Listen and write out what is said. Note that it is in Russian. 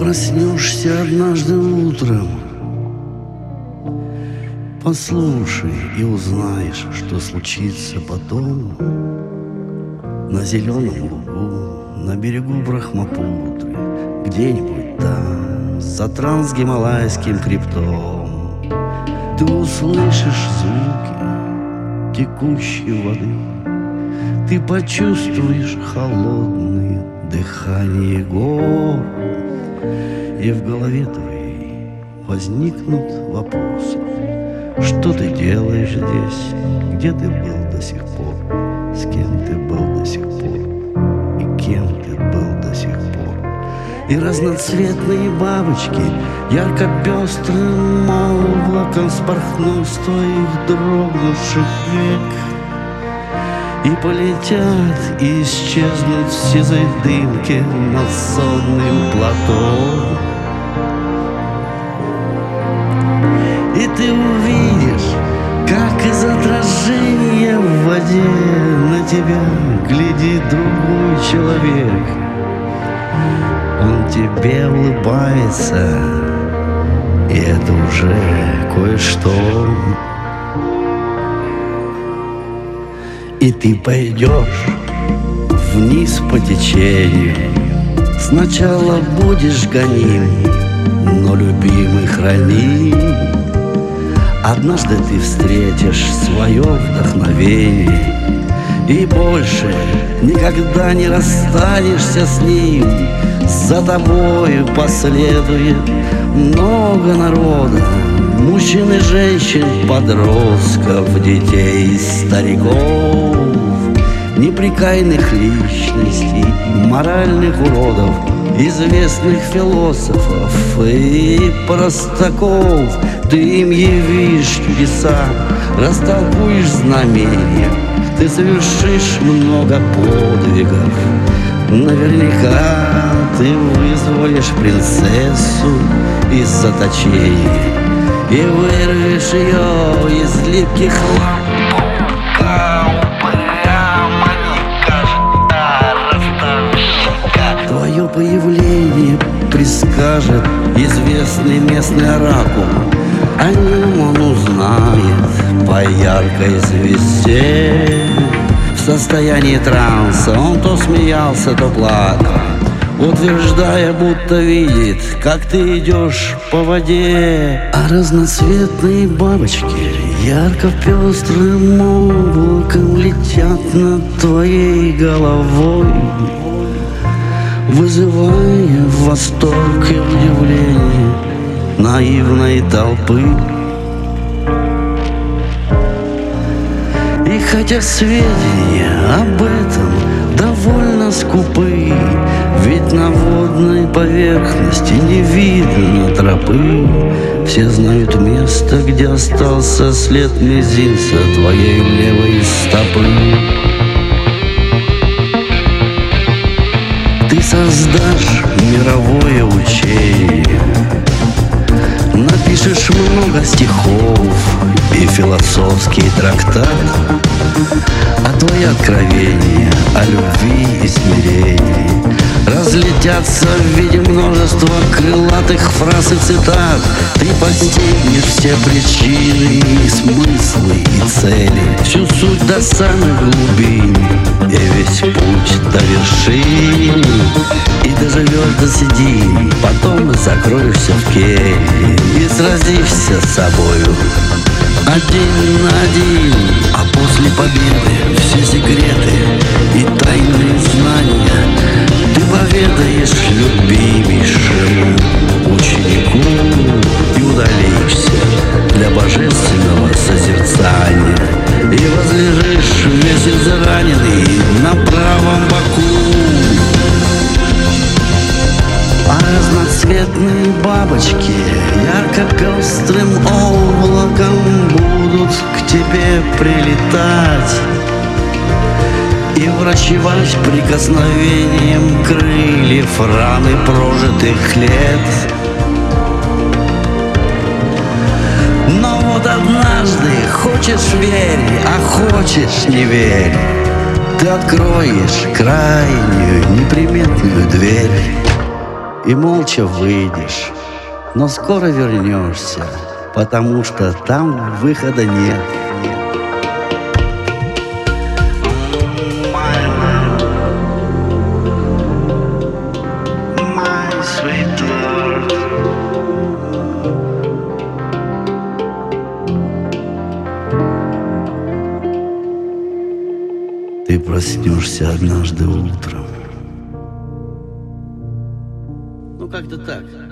проснешься однажды утром, Послушай и узнаешь, что случится потом. На зеленом лугу, на берегу Брахмапутры Где-нибудь там, за трансгималайским криптом Ты услышишь звуки текущей воды. Ты почувствуешь холодное дыхание гор И в голове твоей возникнут вопросы что ты делаешь здесь? Где ты был до сих пор? С кем ты был до сих пор? И кем ты был до сих пор? И разноцветные бабочки Ярко-пестрым облаком Спорхнут с твоих дрогнувших век И полетят, и исчезнут в сизой дымке Над сонным платом И ты увидишь, как из отражения в воде На тебя глядит другой человек. Он тебе улыбается, и это уже кое-что И ты пойдешь вниз по течению. Сначала будешь гоним, но любимый храним Однажды ты встретишь свое вдохновение И больше никогда не расстанешься с ним. За тобою последует много народа Мужчин и женщин, подростков, детей, стариков Неприкаянных личностей, моральных уродов Известных философов и простаков. Ты им явишь чудеса, растолкуешь знамения. Ты совершишь много подвигов. Наверняка ты вызволишь принцессу из заточения И вырвешь ее из липких лап Появление предскажет известный местный оракул. О нем он узнает по яркой звезде. В состоянии транса он то смеялся, то плакал Утверждая, будто видит, как ты идешь по воде. А разноцветные бабочки ярко пестрым облаком Летят над твоей головой Вызывая восторг и удивление наивной толпы. И хотя сведения об этом довольно скупы Ведь на водной поверхности не видно тропы. Все знают место, где остался след мизинца твоей левой стопы философский трактат А твои откровения о любви и смирении Разлетятся в виде множества крылатых фраз и цитат. Ты постигнешь все причины и смыслы и цели Всю суть до самых глубин и весь путь до вершины И доживешь до седин, потом закроешься в келье И сразишься с собою один на один А после победы все секреты и тайные знания. Ты поведаешь любимейшему ученику И удалишься для божественного созерцания. И возлежишь вместе зараненный на правом боку. А разноцветные бабочки ярко-пестрым облаком будут к тебе прилетать. И врачевать прикосновением крыльев раны прожитых лет. Но вот однажды хочешь верь, а хочешь не верь. Ты откроешь крайнюю неприметную дверь и молча выйдешь. Но скоро вернешься, потому что там выхода нет. Ты проснешься однажды утром. Как-то так.